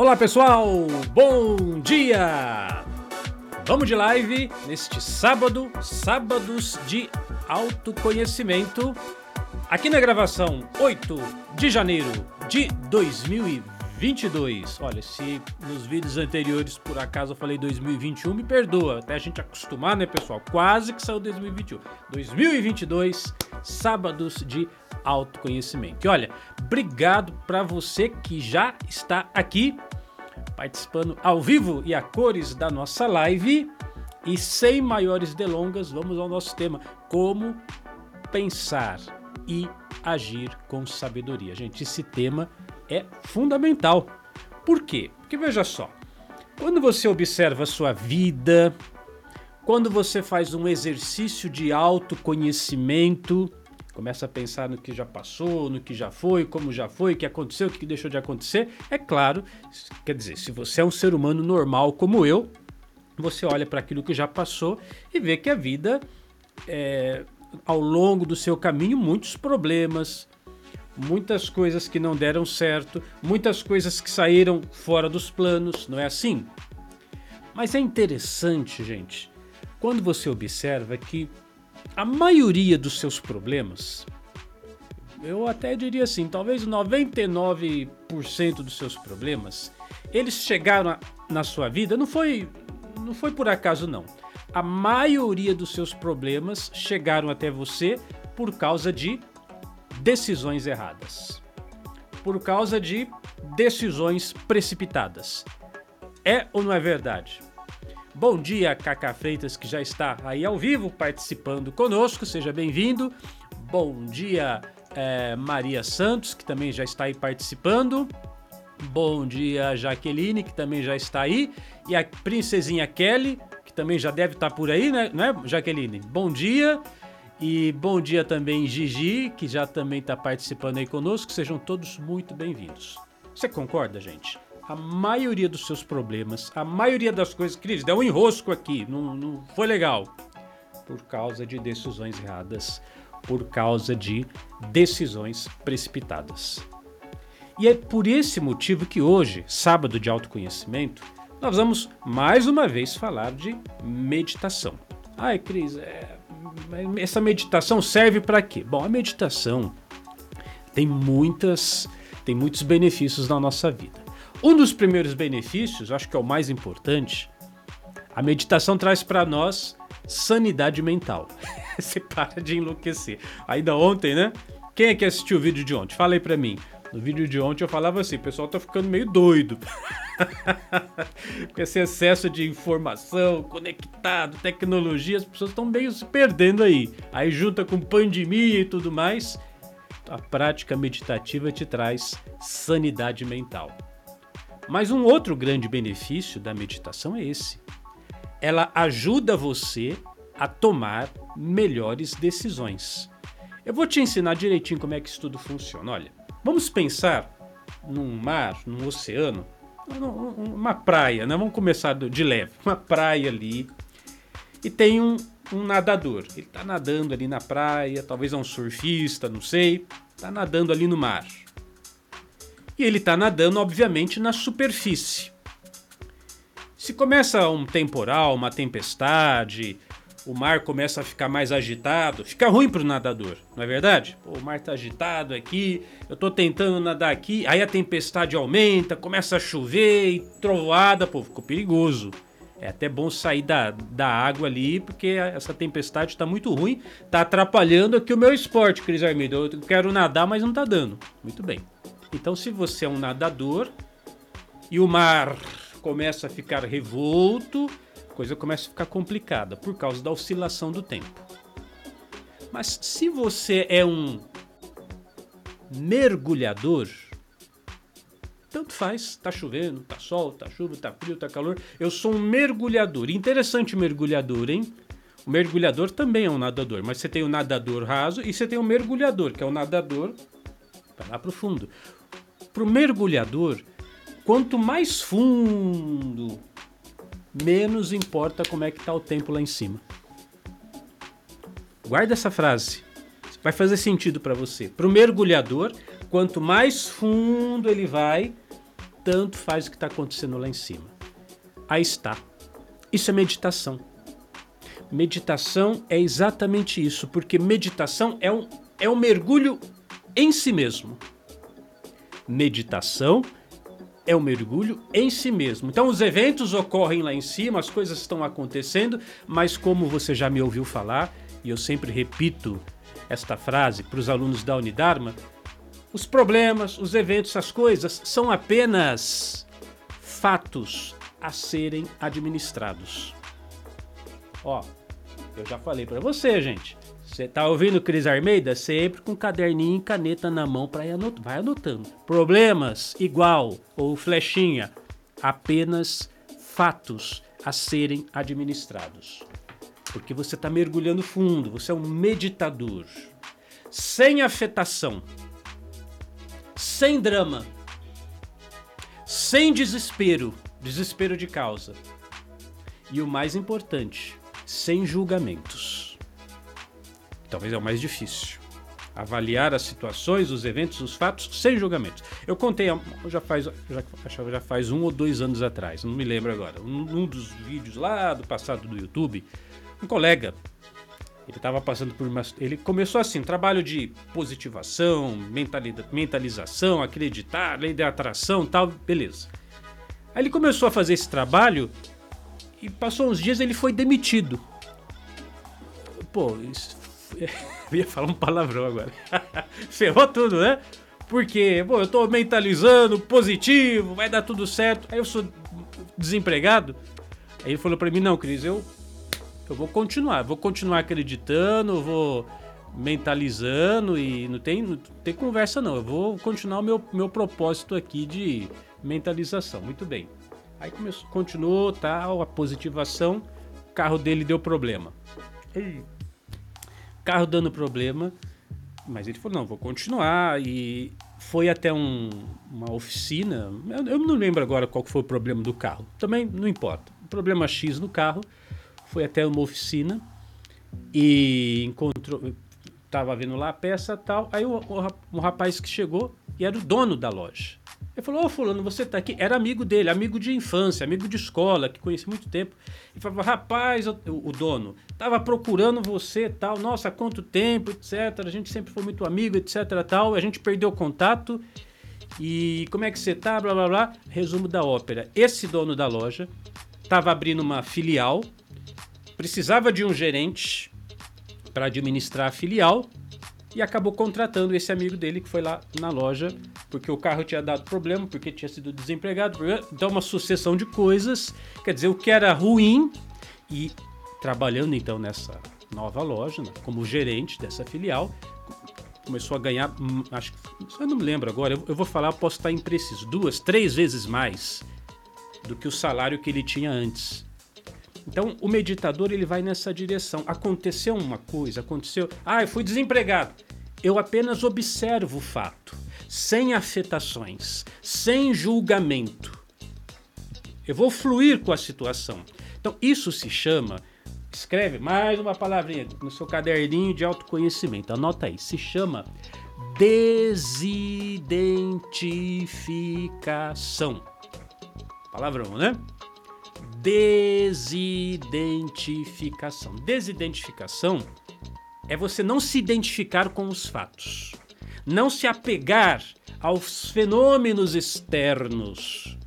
Olá pessoal, bom dia! Vamos de live neste sábado, sábados de autoconhecimento, aqui na gravação 8 de janeiro de 2022. Olha, se nos vídeos anteriores por acaso eu falei 2021, me perdoa, até a gente acostumar, né pessoal? Quase que saiu 2021. 2022, sábados de autoconhecimento. E olha, obrigado para você que já está aqui participando ao vivo e a cores da nossa live. E sem maiores delongas, vamos ao nosso tema: como pensar e agir com sabedoria. Gente, esse tema é fundamental. Por quê? Porque veja só, quando você observa a sua vida, quando você faz um exercício de autoconhecimento, começa a pensar no que já passou, no que já foi, como já foi, o que aconteceu, o que deixou de acontecer. É claro, quer dizer, se você é um ser humano normal como eu, você olha para aquilo que já passou e vê que a vida, é, ao longo do seu caminho, muitos problemas, muitas coisas que não deram certo, muitas coisas que saíram fora dos planos, não é assim? Mas é interessante, gente, quando você observa que a maioria dos seus problemas, eu até diria assim, talvez 99% dos seus problemas, eles chegaram na sua vida, não foi, não foi por acaso não. A maioria dos seus problemas chegaram até você por causa de decisões erradas. Por causa de decisões precipitadas. É ou não é verdade? Bom dia, Cacá Freitas, que já está aí ao vivo participando conosco, seja bem-vindo. Bom dia, é, Maria Santos, que também já está aí participando. Bom dia, Jaqueline, que também já está aí. E a princesinha Kelly, que também já deve estar por aí, né, não é, Jaqueline? Bom dia. E bom dia também, Gigi, que já também está participando aí conosco. Sejam todos muito bem-vindos. Você concorda, gente? A maioria dos seus problemas, a maioria das coisas. Cris, deu um enrosco aqui, não, não foi legal. Por causa de decisões erradas, por causa de decisões precipitadas. E é por esse motivo que hoje, sábado de autoconhecimento, nós vamos mais uma vez falar de meditação. Ai, Cris, é... essa meditação serve para quê? Bom, a meditação tem muitas, tem muitos benefícios na nossa vida. Um dos primeiros benefícios, acho que é o mais importante, a meditação traz para nós sanidade mental. Você para de enlouquecer. Ainda ontem, né? Quem é que assistiu o vídeo de ontem? Fala aí pra mim. No vídeo de ontem eu falava assim, o pessoal tá ficando meio doido. Com esse excesso de informação, conectado, tecnologia, as pessoas estão meio se perdendo aí. Aí junta com pandemia e tudo mais, a prática meditativa te traz sanidade mental. Mas um outro grande benefício da meditação é esse. Ela ajuda você a tomar melhores decisões. Eu vou te ensinar direitinho como é que isso tudo funciona. Olha, vamos pensar num mar, num oceano, uma praia, né? Vamos começar de leve. Uma praia ali. E tem um, um nadador. Ele está nadando ali na praia, talvez é um surfista, não sei. Está nadando ali no mar e ele está nadando, obviamente, na superfície. Se começa um temporal, uma tempestade, o mar começa a ficar mais agitado, fica ruim para o nadador, não é verdade? Pô, o mar está agitado aqui, eu estou tentando nadar aqui, aí a tempestade aumenta, começa a chover e trovoada, pô, ficou perigoso. É até bom sair da, da água ali, porque essa tempestade está muito ruim, está atrapalhando aqui o meu esporte, Cris Armido. Eu quero nadar, mas não está dando. Muito bem. Então, se você é um nadador e o mar começa a ficar revolto, a coisa começa a ficar complicada por causa da oscilação do tempo. Mas se você é um mergulhador, tanto faz, tá chovendo, tá sol, tá chuva, tá frio, tá calor. Eu sou um mergulhador. Interessante mergulhador, hein? O mergulhador também é um nadador, mas você tem o nadador raso e você tem o mergulhador, que é o nadador para lá pro fundo para o mergulhador, quanto mais fundo, menos importa como é que está o tempo lá em cima. Guarda essa frase. Vai fazer sentido para você. Para o mergulhador, quanto mais fundo ele vai, tanto faz o que está acontecendo lá em cima. Aí está. Isso é meditação. Meditação é exatamente isso, porque meditação é um, é um mergulho em si mesmo. Meditação é um mergulho em si mesmo. Então os eventos ocorrem lá em cima, as coisas estão acontecendo, mas como você já me ouviu falar, e eu sempre repito esta frase para os alunos da Unidarma, os problemas, os eventos, as coisas são apenas fatos a serem administrados. Ó, eu já falei para você, gente. Você tá ouvindo Cris Armeida? Sempre com caderninho e caneta na mão para ir anotando. Vai anotando. Problemas igual ou flechinha, apenas fatos a serem administrados. Porque você está mergulhando fundo, você é um meditador. Sem afetação, sem drama, sem desespero, desespero de causa. E o mais importante, sem julgamentos. Talvez é o mais difícil. Avaliar as situações, os eventos, os fatos sem julgamentos. Eu contei já faz, já, já faz um ou dois anos atrás, não me lembro agora, um, um dos vídeos lá do passado do YouTube, um colega ele estava passando por uma. Ele começou assim: trabalho de positivação, mentalização, acreditar, lei da atração tal, beleza. Aí ele começou a fazer esse trabalho e passou uns dias ele foi demitido. Pô, isso. Eu ia falar um palavrão agora. Ferrou tudo, né? Porque, pô, eu tô mentalizando, positivo, vai dar tudo certo. Aí eu sou desempregado. Aí ele falou para mim: não, Cris, eu eu vou continuar, vou continuar acreditando, vou mentalizando e não tem, não tem conversa não. Eu vou continuar o meu, meu propósito aqui de mentalização. Muito bem. Aí começou, continuou, tal, a positivação, o carro dele deu problema. Carro dando problema, mas ele falou, não, vou continuar e foi até um, uma oficina, eu, eu não lembro agora qual foi o problema do carro, também não importa. Problema X no carro, foi até uma oficina e encontrou. Tava vendo lá a peça tal. Aí o, o, um rapaz que chegou e era o dono da loja. Ele falou: Ô, Fulano, você tá aqui? Era amigo dele, amigo de infância, amigo de escola, que conheci muito tempo. Ele falou: Rapaz, o, o dono, tava procurando você tal. Nossa, quanto tempo, etc. A gente sempre foi muito amigo, etc. tal. A gente perdeu contato. E como é que você tá? Blá blá blá. Resumo da ópera: esse dono da loja tava abrindo uma filial precisava de um gerente para administrar a filial e acabou contratando esse amigo dele que foi lá na loja porque o carro tinha dado problema, porque tinha sido desempregado, então uma sucessão de coisas, quer dizer, o que era ruim e trabalhando então nessa nova loja, né, como gerente dessa filial, começou a ganhar, hum, acho que, eu não me lembro agora, eu, eu vou falar, posso estar impreciso, duas, três vezes mais do que o salário que ele tinha antes. Então, o meditador ele vai nessa direção. Aconteceu uma coisa, aconteceu. Ah, eu fui desempregado. Eu apenas observo o fato, sem afetações, sem julgamento. Eu vou fluir com a situação. Então, isso se chama. Escreve mais uma palavrinha no seu caderninho de autoconhecimento. Anota aí. Se chama desidentificação. Palavrão, né? Desidentificação. Desidentificação é você não se identificar com os fatos, não se apegar aos fenômenos externos,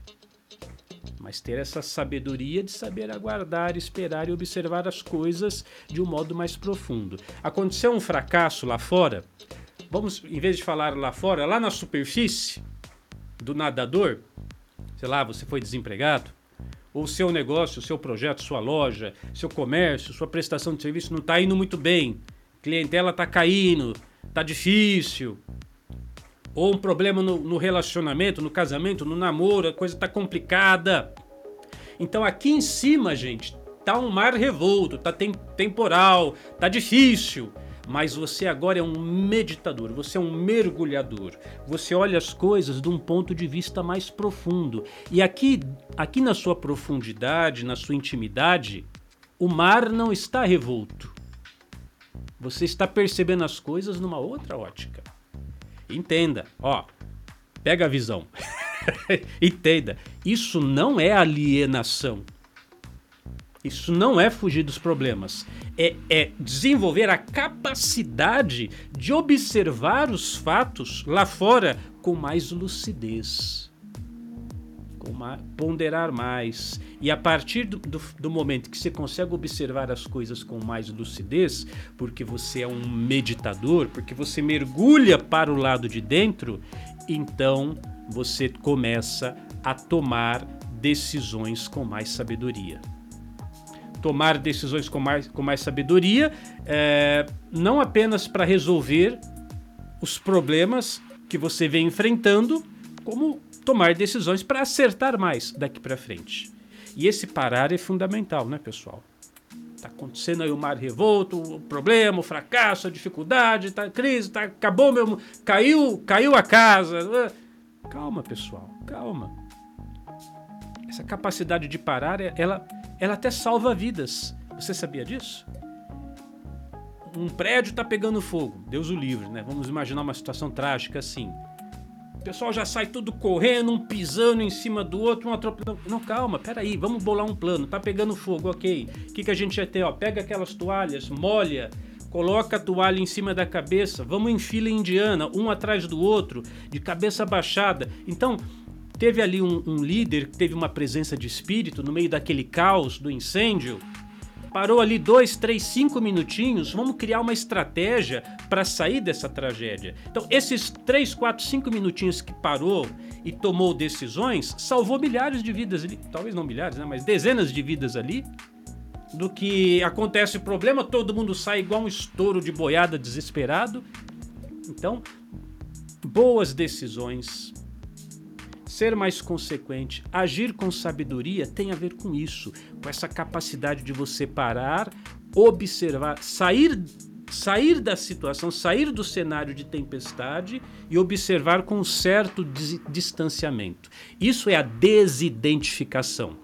mas ter essa sabedoria de saber aguardar, esperar e observar as coisas de um modo mais profundo. Aconteceu um fracasso lá fora, vamos, em vez de falar lá fora, lá na superfície do nadador, sei lá, você foi desempregado, o seu negócio, o seu projeto, sua loja, seu comércio, sua prestação de serviço não está indo muito bem, clientela está caindo, está difícil, ou um problema no, no, relacionamento, no casamento, no namoro, a coisa está complicada. Então aqui em cima, gente, tá um mar revolto, tá tem, temporal, tá difícil. Mas você agora é um meditador, você é um mergulhador. Você olha as coisas de um ponto de vista mais profundo. E aqui, aqui na sua profundidade, na sua intimidade, o mar não está revolto. Você está percebendo as coisas numa outra ótica. Entenda, ó, pega a visão. Entenda, isso não é alienação. Isso não é fugir dos problemas. É, é, desenvolver a capacidade de observar os fatos lá fora com mais lucidez. Ponderar mais. E a partir do, do, do momento que você consegue observar as coisas com mais lucidez, porque você é um meditador, porque você mergulha para o lado de dentro, então você começa a tomar decisões com mais sabedoria tomar decisões com mais, com mais sabedoria, é, não apenas para resolver os problemas que você vem enfrentando, como tomar decisões para acertar mais daqui para frente. E esse parar é fundamental, né, pessoal? Tá acontecendo aí o mar revolto, o problema, o fracasso, a dificuldade, tá crise, tá acabou meu, caiu, caiu a casa. Calma, pessoal, calma. Essa capacidade de parar, ela ela até salva vidas. Você sabia disso? Um prédio está pegando fogo, Deus o livre, né? Vamos imaginar uma situação trágica assim. O pessoal já sai tudo correndo, um pisando em cima do outro, um atropelando. Não, calma, peraí, vamos bolar um plano. Tá pegando fogo, ok. O que, que a gente ia ter? Ó, pega aquelas toalhas, molha, coloca a toalha em cima da cabeça, vamos em fila indiana, um atrás do outro, de cabeça baixada. Então, teve ali um, um líder que teve uma presença de espírito no meio daquele caos do incêndio. Parou ali dois, três, cinco minutinhos. Vamos criar uma estratégia para sair dessa tragédia. Então, esses três, quatro, cinco minutinhos que parou e tomou decisões salvou milhares de vidas ali. Talvez não milhares, né? Mas dezenas de vidas ali do que acontece o problema, todo mundo sai igual um estouro de boiada desesperado. Então, boas decisões, ser mais consequente, agir com sabedoria tem a ver com isso, com essa capacidade de você parar, observar, sair sair da situação, sair do cenário de tempestade e observar com um certo distanciamento. Isso é a desidentificação.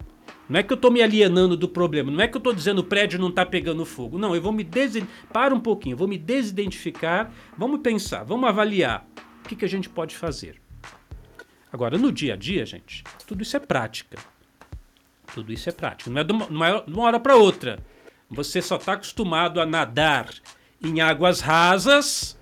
Não é que eu estou me alienando do problema, não é que eu estou dizendo o prédio não está pegando fogo. Não, eu vou me desidentificar. Para um pouquinho, vou me desidentificar, vamos pensar, vamos avaliar o que, que a gente pode fazer. Agora, no dia a dia, gente, tudo isso é prática. Tudo isso é prática. Não é de uma, é de uma hora para outra. Você só está acostumado a nadar em águas rasas,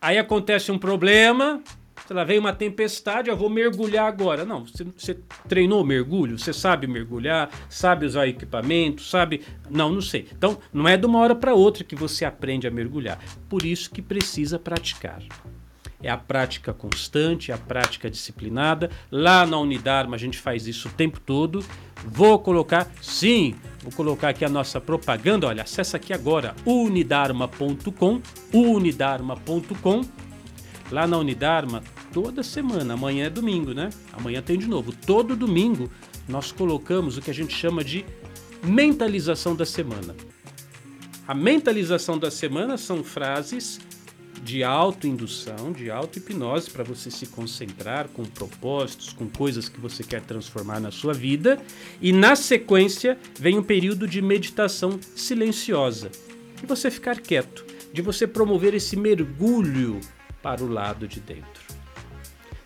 aí acontece um problema, sei lá, vem uma tempestade, eu vou mergulhar agora. Não, você, você treinou mergulho, você sabe mergulhar, sabe usar equipamento, sabe. Não, não sei. Então, não é de uma hora para outra que você aprende a mergulhar. Por isso que precisa praticar é a prática constante, é a prática disciplinada. Lá na Unidarma a gente faz isso o tempo todo. Vou colocar, sim, vou colocar aqui a nossa propaganda. Olha, acessa aqui agora unidarma.com, unidarma.com. Lá na Unidarma, toda semana, amanhã é domingo, né? Amanhã tem de novo. Todo domingo nós colocamos o que a gente chama de mentalização da semana. A mentalização da semana são frases de autoindução, de auto-hipnose para você se concentrar com propósitos, com coisas que você quer transformar na sua vida. E na sequência vem um período de meditação silenciosa, de você ficar quieto, de você promover esse mergulho para o lado de dentro.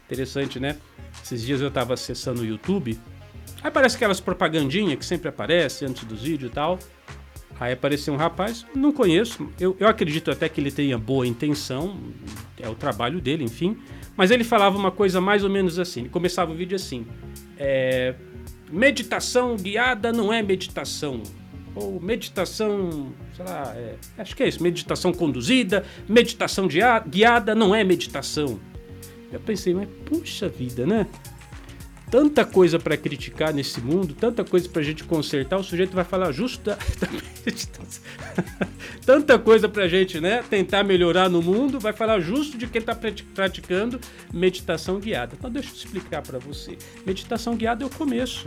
Interessante, né? Esses dias eu estava acessando o YouTube, aí parece aquelas propagandinhas que sempre aparecem antes dos vídeos e tal. Aí apareceu um rapaz, não conheço, eu, eu acredito até que ele tenha boa intenção, é o trabalho dele, enfim. Mas ele falava uma coisa mais ou menos assim. Ele começava o vídeo assim: é, meditação guiada não é meditação. Ou meditação, sei lá, é, acho que é isso, meditação conduzida, meditação guiada não é meditação. Eu pensei, mas puxa vida, né? Tanta coisa para criticar nesse mundo, tanta coisa para a gente consertar, o sujeito vai falar meditação. tanta coisa para a gente né, tentar melhorar no mundo, vai falar justo de quem está praticando meditação guiada. Então deixa eu explicar para você. Meditação guiada é o começo.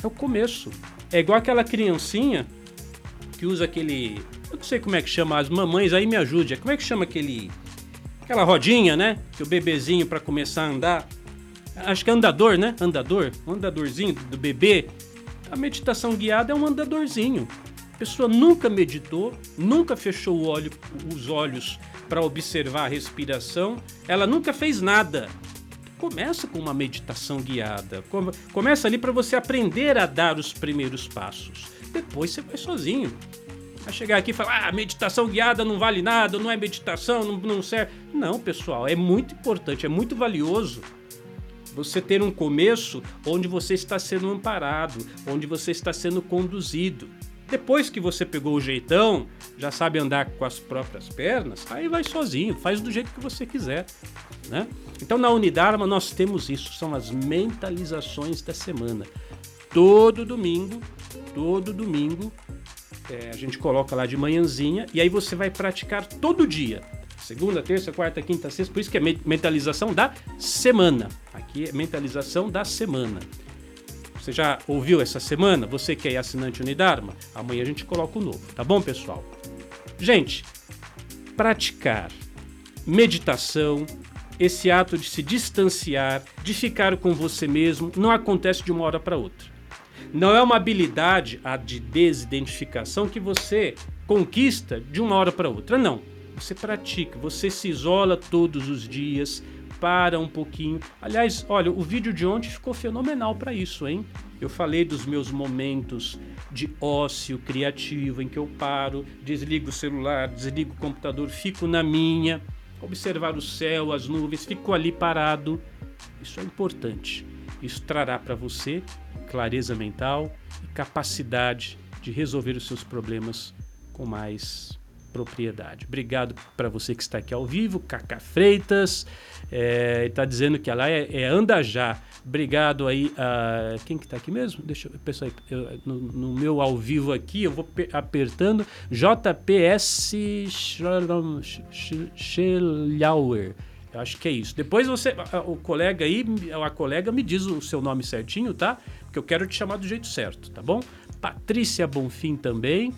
É o começo. É igual aquela criancinha que usa aquele... Eu não sei como é que chama, as mamães aí me ajudem. Como é que chama aquele... Aquela rodinha, né? Que o bebezinho para começar a andar Acho que é andador, né? Andador. Um andadorzinho do bebê. A meditação guiada é um andadorzinho. A pessoa nunca meditou, nunca fechou olho, os olhos para observar a respiração, ela nunca fez nada. Começa com uma meditação guiada. Começa ali para você aprender a dar os primeiros passos. Depois você vai sozinho. Vai chegar aqui e falar: ah, meditação guiada não vale nada, não é meditação, não, não serve. Não, pessoal, é muito importante, é muito valioso você ter um começo onde você está sendo amparado, onde você está sendo conduzido. Depois que você pegou o jeitão, já sabe andar com as próprias pernas, aí vai sozinho, faz do jeito que você quiser, né? Então na Unidarma nós temos isso, são as mentalizações da semana. Todo domingo, todo domingo, é, a gente coloca lá de manhãzinha e aí você vai praticar todo dia. Segunda, terça, quarta, quinta, sexta, por isso que é mentalização da semana. Aqui é mentalização da semana. Você já ouviu essa semana? Você que é assinante Unidarma? Amanhã a gente coloca o novo, tá bom, pessoal? Gente, praticar meditação, esse ato de se distanciar, de ficar com você mesmo, não acontece de uma hora para outra. Não é uma habilidade, a de desidentificação, que você conquista de uma hora para outra. Não. Você pratica, você se isola todos os dias, para um pouquinho. Aliás, olha, o vídeo de ontem ficou fenomenal para isso, hein? Eu falei dos meus momentos de ócio criativo em que eu paro, desligo o celular, desligo o computador, fico na minha, observar o céu, as nuvens, fico ali parado. Isso é importante. Isso trará para você clareza mental e capacidade de resolver os seus problemas com mais propriedade. Obrigado para você que está aqui ao vivo, Cacá Freitas, é, está dizendo que ela é, é Andajá. Obrigado aí a. Quem que está aqui mesmo? Deixa eu. Pessoal, eu, no, no, meu ao vivo aqui, eu vou apertando JPS Schelauer. Eu acho que é isso. Depois você. O colega aí, a colega me diz o seu nome certinho, tá? Porque eu quero te chamar do jeito certo, tá bom? Patrícia Bonfim também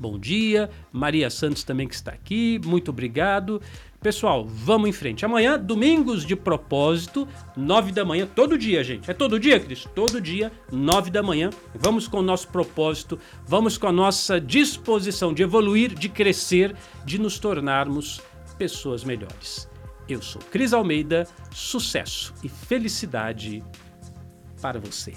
bom dia. Maria Santos também que está aqui, muito obrigado. Pessoal, vamos em frente. Amanhã, domingos de propósito, nove da manhã, todo dia, gente. É todo dia, Cris? Todo dia, nove da manhã. Vamos com o nosso propósito, vamos com a nossa disposição de evoluir, de crescer, de nos tornarmos pessoas melhores. Eu sou Cris Almeida, sucesso e felicidade para você.